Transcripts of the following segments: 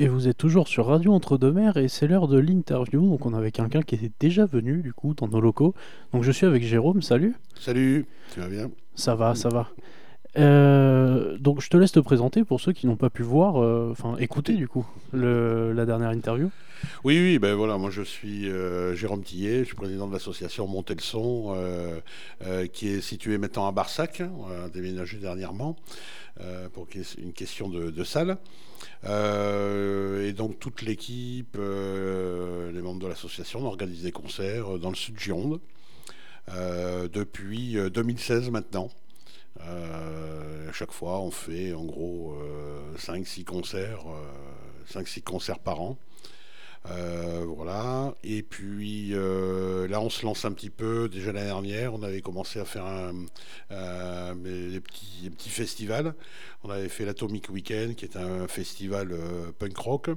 Et vous êtes toujours sur Radio Entre-deux-Mers et c'est l'heure de l'interview. Donc on avait quelqu'un qui était déjà venu du coup dans nos locaux. Donc je suis avec Jérôme, salut. Salut, tu vas bien? Ça va, ça va. Euh, donc je te laisse te présenter pour ceux qui n'ont pas pu voir, euh, enfin écouter du coup le, la dernière interview. Oui, oui, ben voilà, moi je suis euh, Jérôme Tillet, je suis président de l'association Monter le Son, qui est située maintenant à Barsac, on a déménagé dernièrement pour une question de, de salle. Et donc toute l'équipe, les membres de l'association, on organise des concerts dans le sud Gironde depuis 2016 maintenant. Euh, à chaque fois, on fait en gros 5-6 euh, concerts, 5-6 euh, concerts par an. Voilà. Et puis là, on se lance un petit peu. Déjà l'année dernière, on avait commencé à faire un, des, petits, petits, festivals. On avait fait l'Atomic Weekend, qui est un festival punk rock.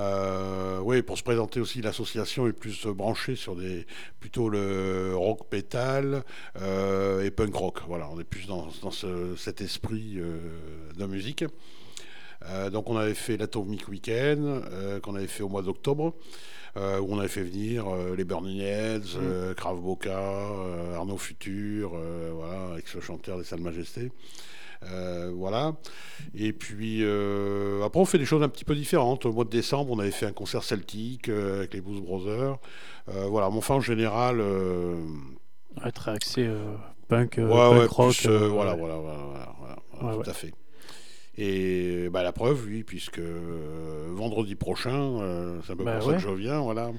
Euh, oui, pour se présenter aussi, l'association est plus branchée sur des plutôt le rock pétal euh, et punk rock. Voilà, on est plus dans, cet esprit euh, de musique. Donc on avait fait l'Atomic Weekend qu'on avait fait au mois d'octobre. où on avait fait venir les Burning Heads, mmh. Krav Boca, Arnaud Futur, voilà, avec ce chanteur des Salles Majestés. Euh, voilà. Et puis euh, après, on fait des choses un petit peu différentes. Au mois de décembre, on avait fait un concert celtique euh, avec les Blues Brothers. voilà, mon fin en général. être axé punk, ouais, punk rock. voilà, voilà, voilà, voilà, tout à fait. Et bah, la preuve, oui, puisque vendredi prochain, c'est un peu bah pour ça que je viens, voilà.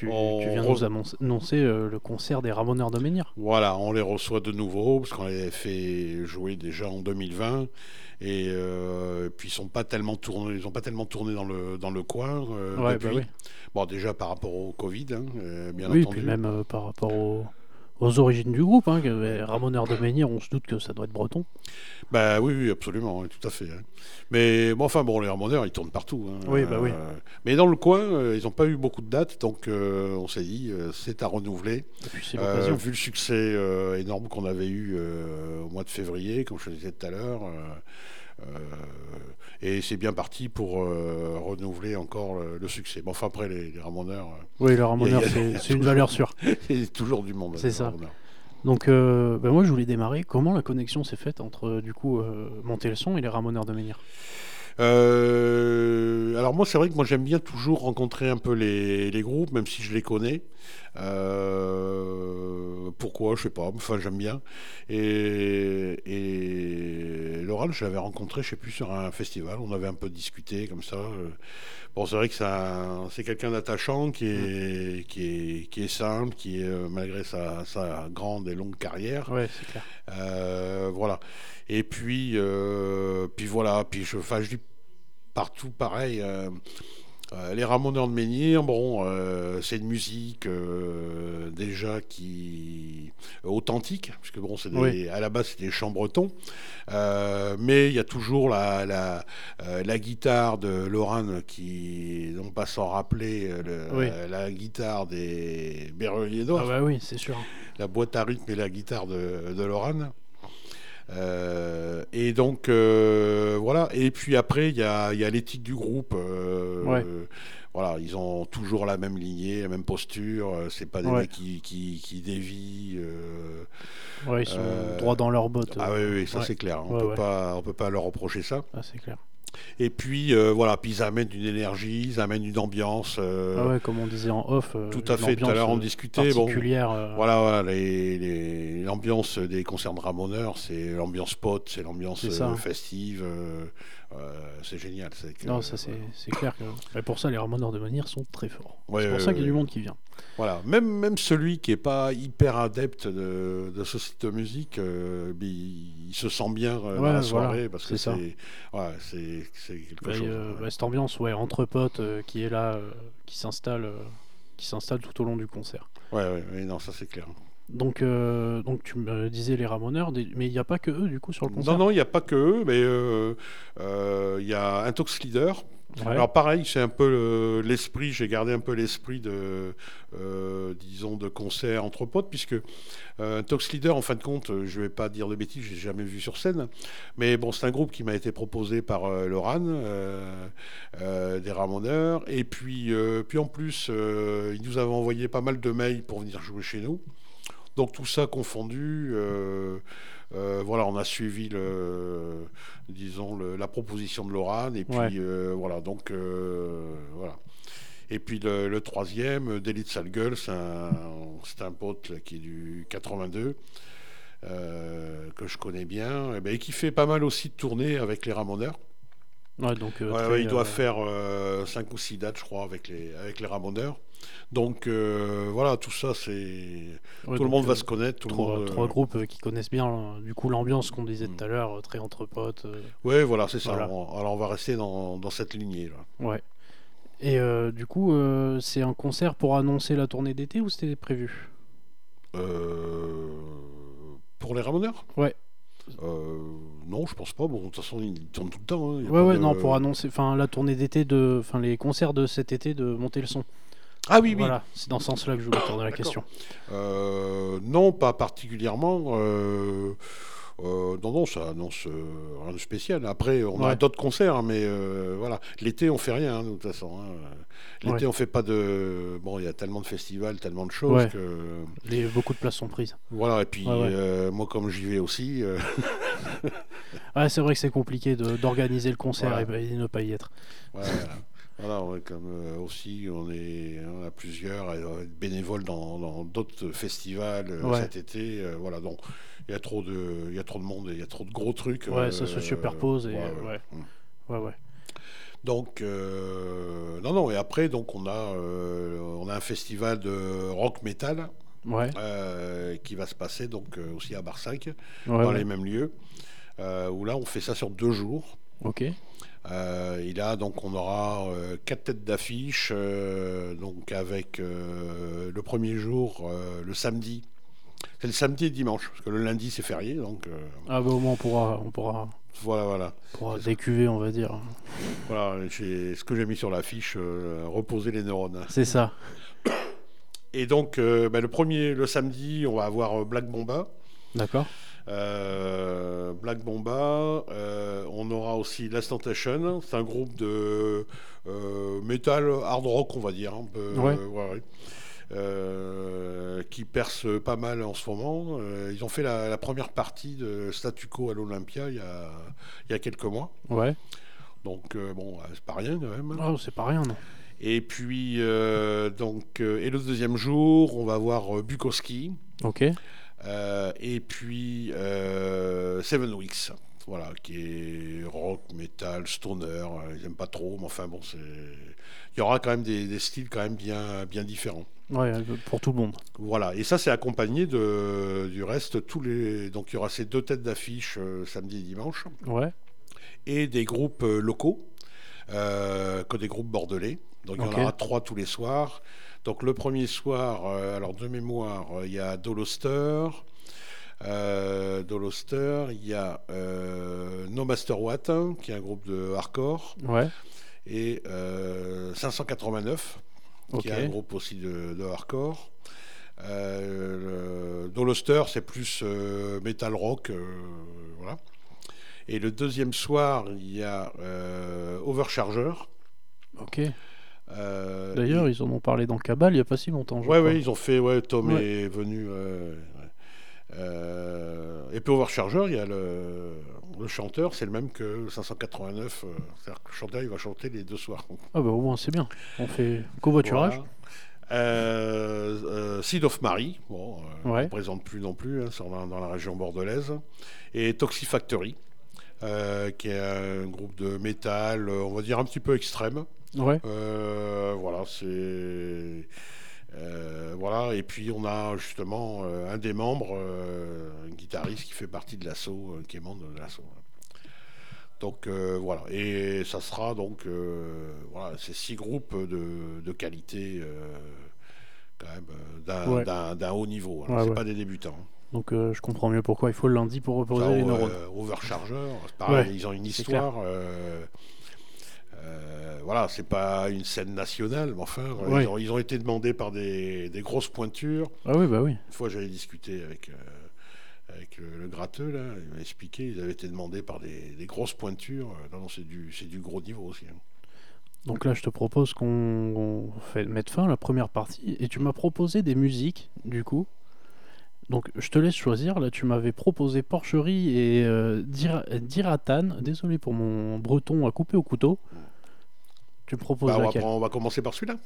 Tu, viens de nous annoncer euh, le concert des Ramoneurs de Menhir. Voilà, on les reçoit de nouveau, parce qu'on les fait jouer déjà en 2020. Et euh, puis ils sont pas tellement tournés, ils ont pas tellement tourné dans le dans le coin euh, bah depuis. Bon, déjà par rapport au Covid, hein, bien oui, entendu. Oui, puis même par rapport au aux origines du groupe. Hein, Ramoneur de Menhir, on se doute que ça doit être breton. Bah oui, oui absolument, tout à fait. Hein. Mais bon, enfin, bon, les Ramoneurs, ils tournent partout. Hein. oui, bah oui. Euh, mais dans le coin, euh, ils n'ont pas eu beaucoup de dates, donc euh, on s'est dit, c'est à renouveler. vu le succès énorme qu'on avait eu au mois de février, comme je le disais tout à l'heure. Et c'est bien parti pour euh, renouveler encore le, succès. Bon, enfin, après, les, Ramoneurs. Euh, oui, les Ramoneurs, c'est une valeur sûre. Il y a toujours du monde. C'est ça. Donc, euh, ben moi, je voulais démarrer. Comment la connexion s'est faite entre, du coup, Monter le son et les Ramoneurs de Menhir? Alors moi c'est vrai que moi j'aime bien toujours rencontrer un peu les, les, groupes, même si je les connais. Pourquoi Je sais pas. Enfin j'aime bien. Et, et Laurent, je l'avais rencontré, je sais plus, sur un festival. On avait un peu discuté comme ça. Bon, c'est vrai que c'est quelqu'un d'attachant, qui est, qui, est, qui est simple, qui est, malgré sa, sa, grande et longue carrière. Ouais, c'est clair. Euh, voilà. Et puis, euh, puis voilà. Puis je, je dis partout pareil. Euh, les Ramoneurs de Menhir, bon, euh, c'est une musique euh, déjà qui authentique, puisque bon, c'est à la base c'est des chants bretons, mais il y a toujours la, la, la guitare de Lorraine qui, non pas sans rappeler la, guitare des Berreliers d'Or. Ah bah oui, c'est sûr. La boîte à rythme et la guitare de, de Lorraine. Euh, et donc euh, voilà. Et puis après, il y a, y a l'éthique du groupe. Euh, voilà, ils ont toujours la même lignée, la même posture. C'est pas des mecs qui, qui, qui dévient. ouais, ils sont droits dans leurs bottes. Ah oui, oui ça c'est clair. On peut pas, on peut pas leur reprocher ça. Ah, c'est clair. Et puis euh, voilà, puis ils amènent une énergie, ils amènent une ambiance. Euh, ah ouais, comme on disait en off. Euh, tout à fait. Tout à l'heure on discutait. Bon, voilà, voilà l'ambiance des concerts de Ramoneur, c'est l'ambiance pote, c'est l'ambiance festive. C'est génial. non, ça c'est clair. Que... pour ça, les Ramoneurs de Menhir sont très forts. c'est pour ça qu'il y a du monde qui vient. Voilà, même, même celui qui n'est pas hyper adepte de, de ce site de musique, euh, il, se sent bien euh, dans la soirée parce que c'est ouais, quelque bah, chose. Euh, bah, cette ambiance, ouais, entre potes qui est là, qui s'installe, qui s'installe tout au long du concert. Ouais, ouais, non, ça c'est clair. Donc, donc tu me disais les Ramoneurs, mais il n'y a pas que eux du coup sur le concert? Non, non, il n'y a pas que eux, mais il y a Intox Leader Ouais. Alors pareil, c'est un peu le- l'esprit, j'ai gardé un peu l'esprit de, euh, disons, de concert entre potes, puisque euh, Tox Leader, en fin de compte, euh, je vais pas dire de bêtises, j'ai jamais vu sur scène, mais bon, c'est un groupe qui m'a été proposé par euh, Loran, euh, euh, des Ramoneurs, et puis, euh, puis en plus, euh, ils nous avaient envoyé pas mal de mails pour venir jouer chez nous. Donc tout ça confondu, euh, euh, voilà, on a suivi le, disons le- la proposition de Laurent et puis Ouais. euh, voilà, donc voilà. Et puis le, le troisième, Délit de sale gueule, c'est un, pote là, qui est du 82. euh, que je connais bien et, ben, et qui fait pas mal aussi de tournées avec les Ramoneurs. Ouais, donc, Ouais, très, ouais, il doit faire 5 ou 6 dates, je crois, avec les, avec les Ramoneurs. Donc euh, voilà, tout ça, c'est. ouais, tout le monde euh, va se connaître. Tout le Trois, monde, euh, trois groupes euh, qui connaissent bien euh, du coup l'ambiance qu'on disait Mm. tout à l'heure, euh, très entre potes. euh, Ouais, voilà, c'est ça. Voilà. On- alors on va rester dans, dans cette lignée là. ouais. Et euh, du coup, euh, c'est un concert pour annoncer la tournée d'été ou c'était prévu? Euh, pour les Ramoneurs? Ouais. Euh, non, je pense pas. Bon, de toute façon, ils tournent tout le temps. hein. Ouais, ouais, de- non, pour annoncer, enfin la tournée d'été de, enfin les concerts de cet été de monter le son. Ah oui, oui. Voilà, c'est dans ce sens-là que je voulais tourner la question. Euh, non, pas particulièrement. Euh, euh, non, non, ça annonce rien de spécial. Après, on a d'autres concerts, hein, mais voilà. L'été, on fait rien, hein, de toute façon. hein. L'été, Ouais. on fait pas de. Bon, il y a tellement de festivals, tellement de choses Ouais. que. Les, beaucoup de places sont prises. Voilà, et puis moi, comme j'y vais aussi, Ouais, c'est vrai que c'est compliqué d'organiser le concert et, et ne pas y être. voilà, voilà, on est comme euh, aussi, on est, on a plusieurs euh, bénévoles dans d'autres festivals euh, Ouais. cet été. euh, voilà, donc il y a trop de, il y a trop de monde, et il y a trop de gros trucs. Ouais, ça se euh, superpose et, ouais, euh, ouais. Mm. Ouais, ouais. Donc, euh, non, non, et après, donc, on a, euh, on a un festival de rock metal Ouais, euh, qui va se passer donc euh, aussi à Barsac, ouais, dans ouais. les mêmes lieux, euh, où là, on fait ça sur deux jours. Ok. Euh, et là, donc, on aura euh, quatre têtes d'affiche, euh, donc avec euh, le premier jour, le samedi. C'est le samedi et dimanche, parce que le lundi, c'est férié, donc Ah bah au moins on pourra, on pourra, voilà, voilà. on pourra C'est ça. décuver, on va dire. Voilà, j'ai- ce que j'ai mis sur l'affiche, reposer les neurones. C'est ça. Et donc, bah, le premier, le samedi, on va avoir Black Bomba. D'accord. Euh, Black Bomba. euh, on aura aussi Last Tentation. C'est un groupe de euh, metal, hard rock, on va dire. un peu, Ouais. euh, ouais, ouais. Qui perce pas mal en ce moment. Ils ont fait la, la première partie de Statu Quo à l'Olympia il y a, il y a quelques mois. Ouais. Donc, bon, c'est pas rien quand même. Oh, c'est pas rien, non. Et puis, donc, et le deuxième jour, on va voir Bukowski. Ok. Euh, et puis euh, Seven Weeks, voilà, qui est rock, metal, stoner. euh, Ils n'aiment pas trop, mais enfin bon, c'est. Il y aura quand même des, des styles quand même bien, bien différents. Ouais, euh, pour tout le monde. Voilà, et ça c'est accompagné de, du reste tous les. Donc il y aura ces deux têtes d'affiche euh, samedi et dimanche, Ouais. et des groupes euh, locaux, euh, que des groupes bordelais. Donc il y en aura trois tous les soirs. Donc le premier soir, euh, alors de mémoire, euh, il y a Doloster. Euh, Doloster, il y a euh, No Master What, hein, qui est un groupe de hardcore, Ouais. et euh, 589, Ok. qui est un groupe aussi de, de hardcore. Doloster, c'est plus metal rock, voilà. Et le deuxième soir, il y a Overcharger. Ok. Euh, D'ailleurs, et- ils en ont parlé dans Cabal il y a pas si longtemps. je ouais, ils ont fait. Ouais, Tom Ouais. est venu. ouais. Euh, et puis Overcharger, il y a le, le chanteur, c'est le même que 589. euh, C'est-à-dire que le chanteur, il va chanter les deux soirs. Ah bah au moins c'est bien. On fait covoiturage. Voilà. Euh, euh, Seed of Mary, bon, euh, Ouais. on ne présente plus non plus, hein, c'est dans, dans la région bordelaise. Et Toxifactory, euh, qui est un groupe de métal, euh, on va dire un petit peu extrême. Ouais. Euh, voilà, c'est. euh, voilà, et puis on a justement euh, un des membres, euh, un guitariste qui fait partie de l'assaut, qui est membre de l'assaut. Donc voilà, et ça sera donc voilà, ces six groupes de, de qualité quand même d'un Ouais. d'un- d'un haut niveau. hein. Ouais, c'est ouais. pas des débutants. Donc je comprends mieux pourquoi il faut le lundi pour reposer Ça, les neurones. Overcharger, c'est pareil, Ouais, ils ont une histoire. Euh, euh, voilà, c'est pas une scène nationale, mais enfin, Ouais. ils, ont, ils ont été demandés par des, des grosses pointures. Ah oui, bah oui. Une fois, j'avais discuté avec, euh, avec le, le gratteux, là, il m'a expliqué, ils avaient été demandés par des, des grosses pointures. Euh, Non, non, c'est du, c'est du gros niveau aussi. hein. Donc là, je te propose qu'on on fait mettre fin à la première partie. Et tu m'as proposé des musiques, du coup. Donc je te laisse choisir. Là, tu m'avais proposé Porcherie et euh, Dira- Diratan. Désolé pour mon breton à couper au couteau. Tu proposes Bah, on, va, laquelle prendre- on va commencer par celui-là.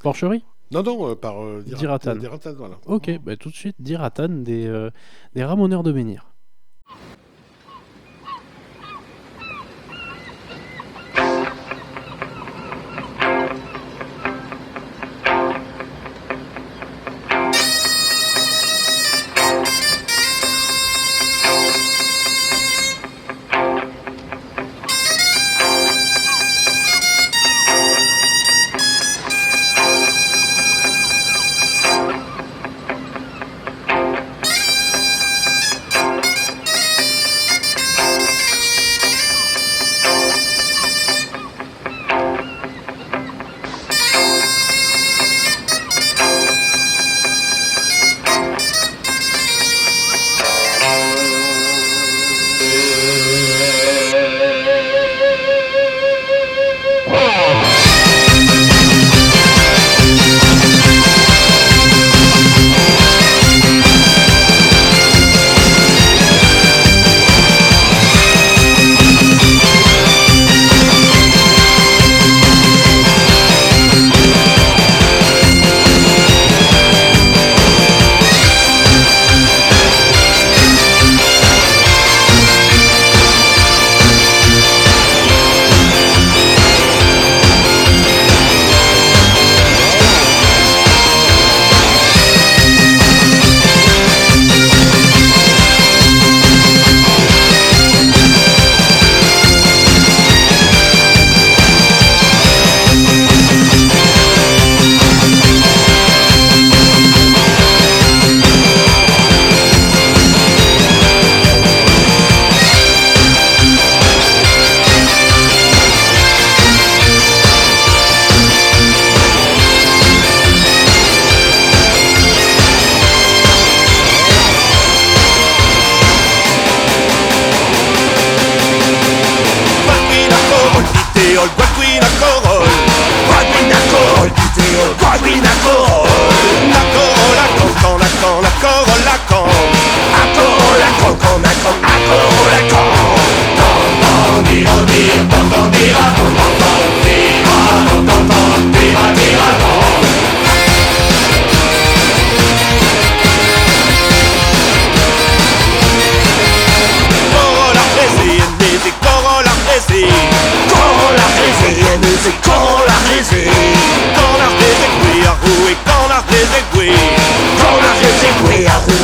Porcherie Non, non, euh, par euh, Dirat- Diratan. Diratan, voilà. Ok, bah, tout de suite, Diratan des, euh, des Ramoneurs de Menhir. Bom, bom dia, bom, bom dia, bom, bom, bom.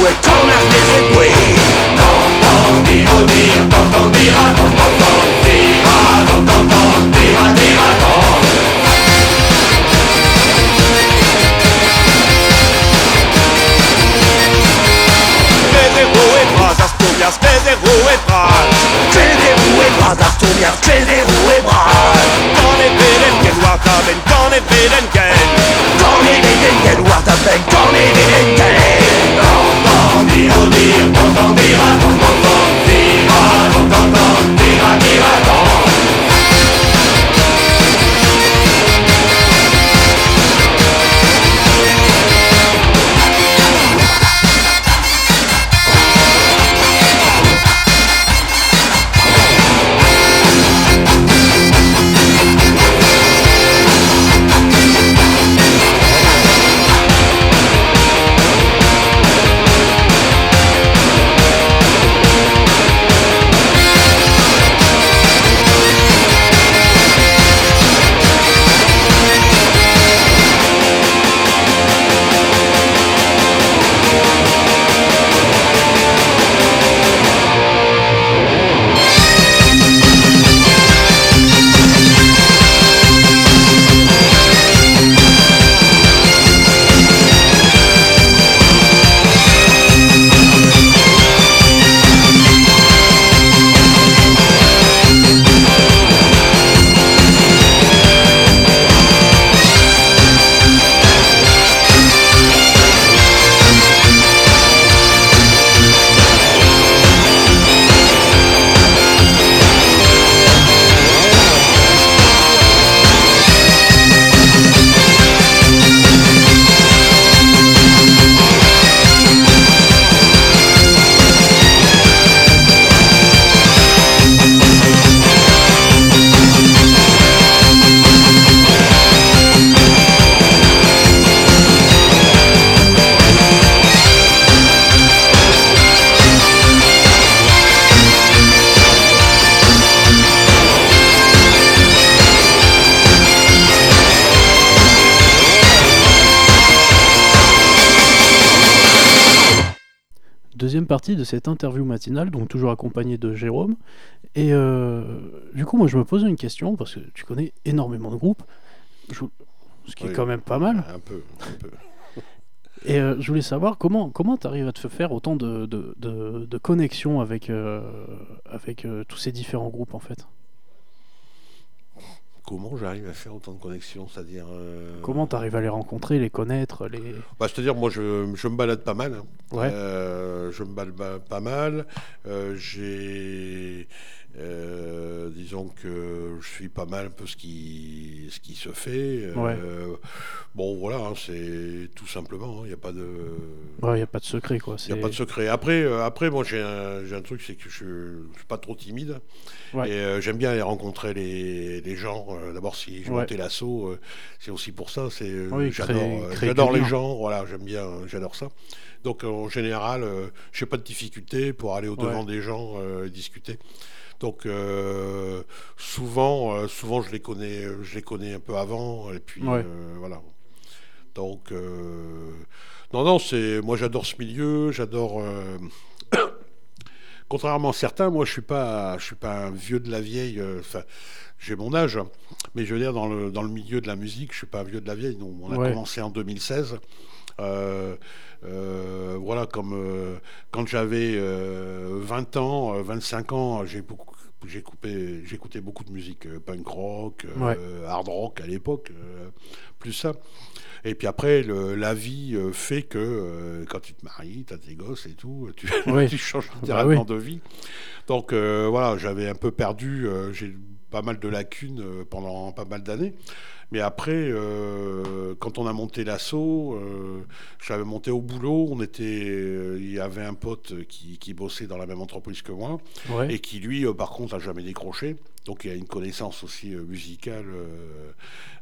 Due con la stessa qui Non, non, Dio, Dio, non, non, Dio, non, partie de cette interview matinale, donc toujours accompagné de Jérôme. Et euh, du coup, moi, je me posais une question, parce que tu connais énormément de groupes, je- ce qui est quand même pas mal. Un peu, un peu. Et euh, je voulais savoir comment comment tu arrives à te faire autant de, de, de- de connexions avec, euh, avec tous ces différents groupes, en fait? Comment j'arrive à faire autant de connexions C'est-à-dire. euh, Comment tu arrives à les rencontrer, les connaître, les... bah, C'est-à-dire, moi, je, je me balade pas mal. hein. Ouais. Euh, je me balade ba- pas mal. Euh, J'ai. Euh, disons que je suis pas mal un peu ce qui, ce qui se fait. Euh, Ouais. Bon, voilà, hein, c'est tout simplement. Il n'y a pas de. Ouais, y a pas de secret, quoi. Il n'y a pas de secret. Après, euh, après moi, j'ai un, j'ai un truc, c'est que je ne suis pas trop timide. Ouais. Et j'aime bien aller rencontrer les, les gens. D'abord, si je Ouais. montais l'assaut, c'est aussi pour ça. C'est, Oui, j'adore j'adore les gens. Voilà, j'aime bien, j'adore ça. Donc, en général, je n'ai pas de difficulté pour aller au-devant des gens et discuter. Donc, euh, souvent, euh, souvent, je les connais, je les connais un peu avant. Et puis, Ouais. euh, voilà. Donc, non, non, c'est, moi, j'adore ce milieu. J'adore. Contrairement à certains, moi, je suis pas, je suis pas un vieux de la vieille. Enfin, j'ai mon âge, hein. mais je veux dire dans le dans le milieu de la musique, je suis pas un vieux de la vieille. Non, on a Ouais. commencé en 2016. Euh, euh, voilà, comme euh, quand j'avais euh, 20 ans, euh, 25 ans, j'ai beaucoup, j'écoutais beaucoup de musique euh, punk rock, euh, hard rock à l'époque, euh, plus ça. Et puis après, le- la vie fait que euh, quand tu te maries, tu as tes gosses et tout, tu, changes Bah littéralement oui. de vie. Donc voilà, j'avais un peu perdu, j'ai pas mal de lacunes euh, pendant pas mal d'années. Mais après, euh, quand on a monté l'assaut, euh, j'avais monté au boulot, on était, euh, il y avait un pote qui, qui bossait dans la même entreprise que moi Ouais. et qui lui, par contre, a jamais décroché. Donc il a une connaissance aussi musicale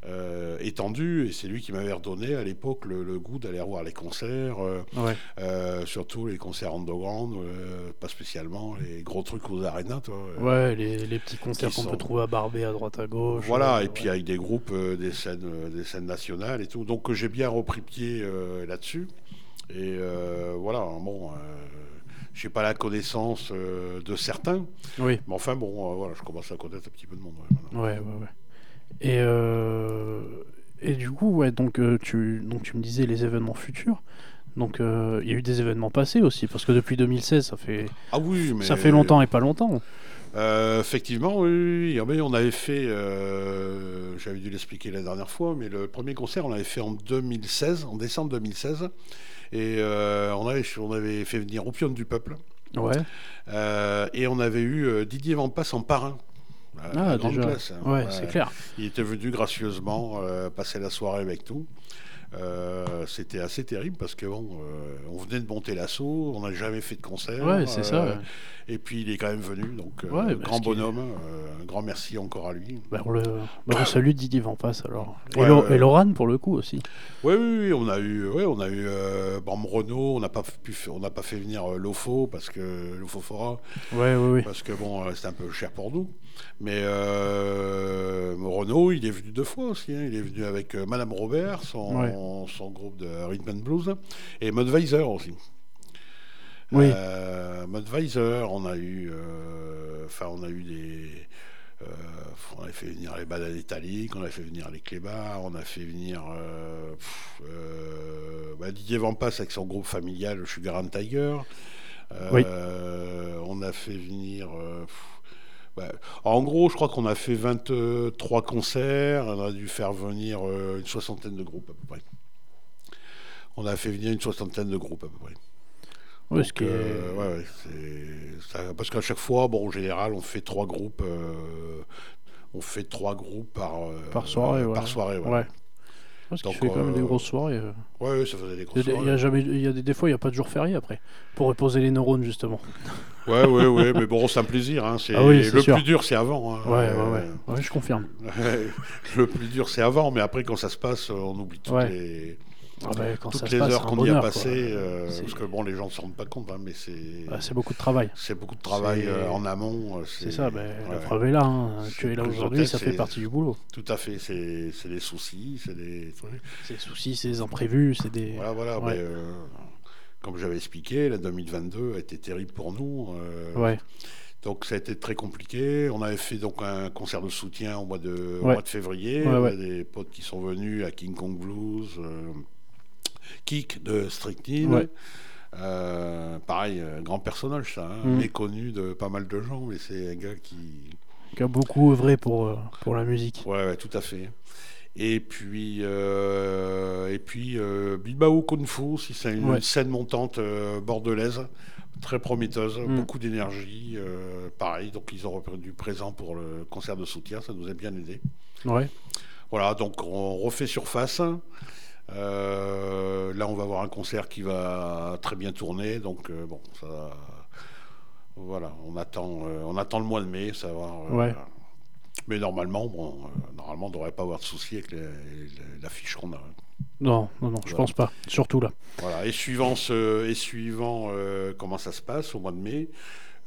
euh, étendue et c'est lui qui m'avait redonné à l'époque le, le goût d'aller voir les concerts, euh, Ouais. euh, surtout les concerts underground, euh, pas spécialement les gros trucs aux arénas. Toi. Ouais, les, les petits concerts qu'on sont- peut trouver à Barbé à droite à gauche. Voilà, et puis ouais. avec des groupes, des, scènes, des scènes nationales et tout. Donc j'ai bien repris pied là-dessus. Et euh, voilà, bon, euh, j'ai pas la connaissance euh, de certains, Oui, mais enfin bon, voilà, je commence à connaître un petit peu de monde. ouais, ouais, ouais. Et, euh, et du coup, ouais, donc, euh, tu, donc tu me disais les événements futurs. Donc euh, il y a eu des événements passés aussi, parce que depuis 2016, ça fait, Ah oui, mais ça fait longtemps et pas longtemps. Euh, effectivement, oui, oui. Ah, on avait fait, euh, j'avais dû l'expliquer la dernière fois, mais le premier concert, on l'avait fait en 2016, en décembre 2016, et on, avait, on avait fait venir Opium du Peuple, Ouais, et on avait eu Didier Vampas en parrain. La ah, déjà. classe, hein. Ouais, c'est clair. Il était venu gracieusement euh, passer la soirée avec nous. Euh, C'était assez terrible parce que bon, euh, on venait de monter l'assaut, on n'a jamais fait de concert. Ouais, c'est ça. ouais. et puis il est quand même venu, donc Ouais, bah, grand bonhomme, un grand merci encore à lui. Bah, on le, bah, on salue Didier Vampas alors. Et, Lo- et Lorane pour le coup aussi. Oui, oui, oui, on a eu, ouais, on a eu Bam Renault, on n'a pas pu, on n'a pas fait venir Lofo parce que Lofofora, Ouais, ouais, ouais. parce que bon, c'était un peu cher pour nous. Mais euh, Renault, il est venu deux fois aussi. hein. Il est venu avec euh, Madame Robert, son, Ouais. son groupe de rhythm and blues, et Mudweiser aussi. Oui. Euh, Mudweiser, on a eu, euh, enfin, on a eu des. euh, on a fait venir les bananes italiques, on a fait venir les clébards, on a fait venir pff, bah, Didier Vampas avec son groupe familial, le Sugar and Tiger. Oui. On a fait venir. pff, bah, en gros, je crois qu'on a fait 23 concerts, on a dû faire venir euh, une soixantaine de groupes à peu près. On a fait venir une soixantaine de groupes à peu près. Donc, qui est- euh, ouais, ouais, c'est- ça- parce qu'à chaque fois, bon, en général, on fait trois groupes. euh, on fait trois groupes par, euh, Par soirée, ouais. Par soirée. Parce qu'il fait quand même des euh, grosses soirées. euh. Ouais, ouais, ça faisait des grosses des- il y a soirées. jamais, il y a des, des fois, il n'y a pas de jour férié après. Pour reposer les neurones, justement. Ouais, ouais, ouais, mais bon, c'est un plaisir. Hein, Ah oui, le sûr. plus dur, c'est avant. hein. Ouais, ouais, ouais. Ouais, je confirme. le plus dur, c'est avant, mais après, quand ça se passe, on oublie toutes Ouais. les, Ah bah, quand toutes les passe, heures qu'on y a passées. euh, parce que bon, les gens ne se rendent pas compte, hein, mais c'est Ah, c'est beaucoup de travail. c'est beaucoup de travail euh, en amont. euh, C'est ça, ben, la preuve est là. hein. Tu es là aujourd'hui, ça fait partie du boulot. Tout à fait, c'est des soucis, c'est des. C'est des soucis, c'est des imprévus, c'est des. Voilà, voilà. Ouais. mais, euh, comme j'avais expliqué, la 2022 a été terrible pour nous. Ouais. Donc ça a été très compliqué. On avait fait donc un concert de soutien au mois de, au Ouais. mois de février. Ouais, On a des potes qui sont venus à King Kong Blues, euh, Kick de Strychnine. Ouais. Euh, pareil, euh, grand personnage ça, hein, Mm. méconnu de pas mal de gens, mais c'est un gars qui... Qui a beaucoup œuvré pour, euh, pour la musique. Ouais, ouais, tout à fait. Et puis, euh, et puis euh, Bilbao Kung Fu, aussi, c'est une Ouais. scène montante bordelaise, très prometteuse, Mm. beaucoup d'énergie. pareil, donc ils ont repris du présent pour le concert de soutien, ça nous a bien aidé. Ouais. Voilà, donc on refait surface. Là, on va avoir un concert qui va très bien tourner, donc euh, bon, ça. Voilà, on attend, euh, on attend le mois de mai, savoir. euh, Ouais. Mais normalement, bon, normalement, on ne devrait pas avoir de souci avec l'affiche qu'on a. Non, non, non, je Voilà. pense pas. Surtout là. Voilà. Et suivant, ce, et suivant euh, comment ça se passe au mois de mai,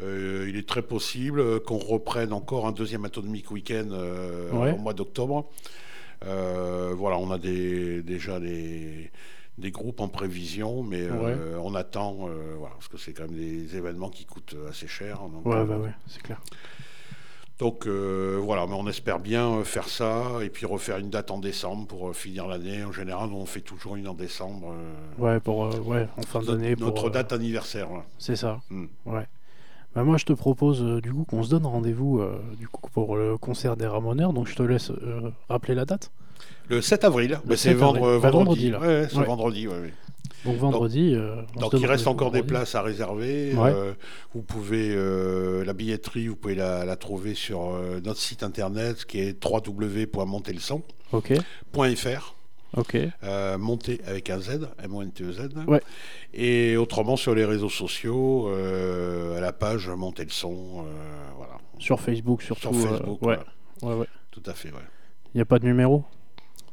euh, il est très possible qu'on reprenne encore un deuxième Atomic Weekend euh, Ouais. au mois d'octobre. Voilà, on a des, déjà des, des groupes en prévision, mais euh, on attend, euh, voilà, parce que c'est quand même des événements qui coûtent assez cher. Donc, Ouais, euh, bah ouais, c'est clair. donc euh, voilà, mais on espère bien faire ça et puis refaire une date en décembre pour finir l'année. En général, on fait toujours une en décembre. euh, Ouais, pour, euh, ouais, en fin notre, d'année. notre date anniversaire. C'est ça. Mm. Ouais. Bah moi, je te propose du coup qu'on se donne rendez-vous du coup pour le concert des Ramoneurs. Donc je te laisse rappeler la date. Le 7 avril, bah, c'est 7 vendre- avril. Vendredi. vendredi, là. Ouais, vendredi. ouais. Donc vendredi. euh, Donc donne il reste encore des places à réserver. Ouais. Euh, vous pouvez euh, la billetterie, vous pouvez la, la trouver sur euh, notre site internet qui est www.montelson.fr. Ok. Ok. Euh, monter avec un Z, M-O-N-T-E-Z. Ouais. Et autrement sur les réseaux sociaux, euh, à la page Monter le son, euh, voilà. Sur Facebook surtout. Sur euh, Facebook, ouais. Tout à fait, ouais. Il n'y a pas de numéro?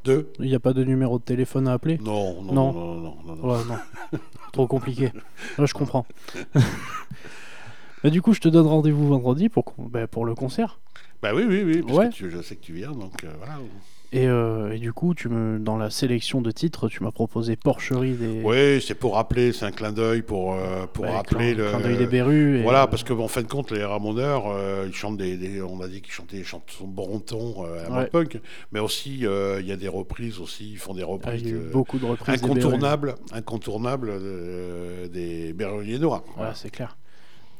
Deux Il n'y a pas de numéro de téléphone à appeler non non, Non. non, non, non, non, non. Ouais, non. Trop compliqué. Là, je comprends. Bah, du coup, je te donne rendez-vous vendredi pour, bah, pour le concert. Bah oui, oui, oui, parce Ouais. que tu- je sais que tu viens, donc euh, voilà. Et, euh, et du coup, tu me, dans la sélection de titres, tu m'as proposé Porcherie des. Oui, c'est pour rappeler, c'est un clin d'œil pour, euh, pour Ouais, rappeler clin- le. clin d'œil des Berus. Voilà, parce que en fin de compte, les Ramoneurs, euh, ils chantent des, des- on a dit qu'ils chantaient des chansons Bronton euh, à Ouais. punk, mais aussi il y a des reprises aussi, ils font des Ah, reprises il y a eu beaucoup de reprises. des incontournables, incontournables euh, des Berruriers Noirs. Voilà, c'est clair.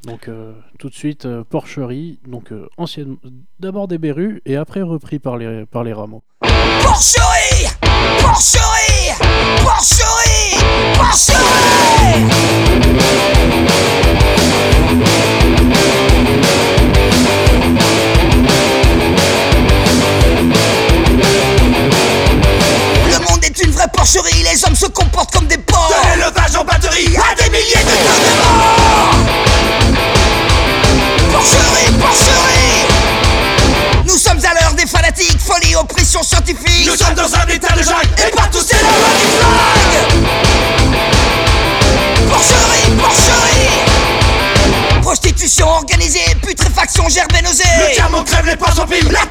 Donc euh, tout de suite euh, Porcherie, donc euh, ancienne, d'abord des Berus et après repris par les par les Rameaux. Porcherie! Porcherie! Porcherie! Porcherie porcherie, les hommes se comportent comme des porcs. De l'élevage en batterie à des milliers de tonnes de morts Porcherie, porcherie. Nous sommes à l'heure des fanatiques, folie, oppression scientifique Nous sommes dans un état de jungle, et partout c'est la loi qui flingue. Porcherie, porcherie. Prostitution organisée, putréfaction, gerbe nausée Le diamant crève les poissons pile, la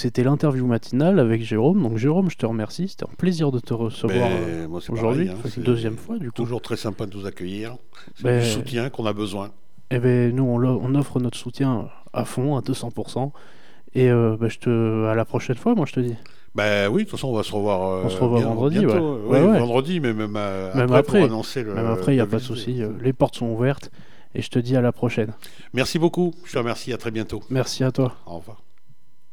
c'était l'interview matinale avec Jérôme. Donc Jérôme, je te remercie. C'était un plaisir de te recevoir Ben, euh, aujourd'hui. hein, C'est une deuxième fois du coup. Toujours très sympa de nous accueillir. C'est Ben, du soutien qu'on a besoin. Eh ben, nous, on, offre notre soutien à fond, à 200%. Et euh, ben, je te... à la prochaine fois, moi, je te dis. Ben oui, de toute façon, on va se revoir. euh, On se revoit bien- vendredi, bientôt. ouais. Oui, Ouais, ouais. vendredi, mais même, euh, Même après, après. pour annoncer le. Même après, il n'y a pas de souci. euh, Les portes sont ouvertes. Et je te dis à la prochaine. Merci beaucoup. Je te remercie. À très bientôt. Merci à toi. Au revoir.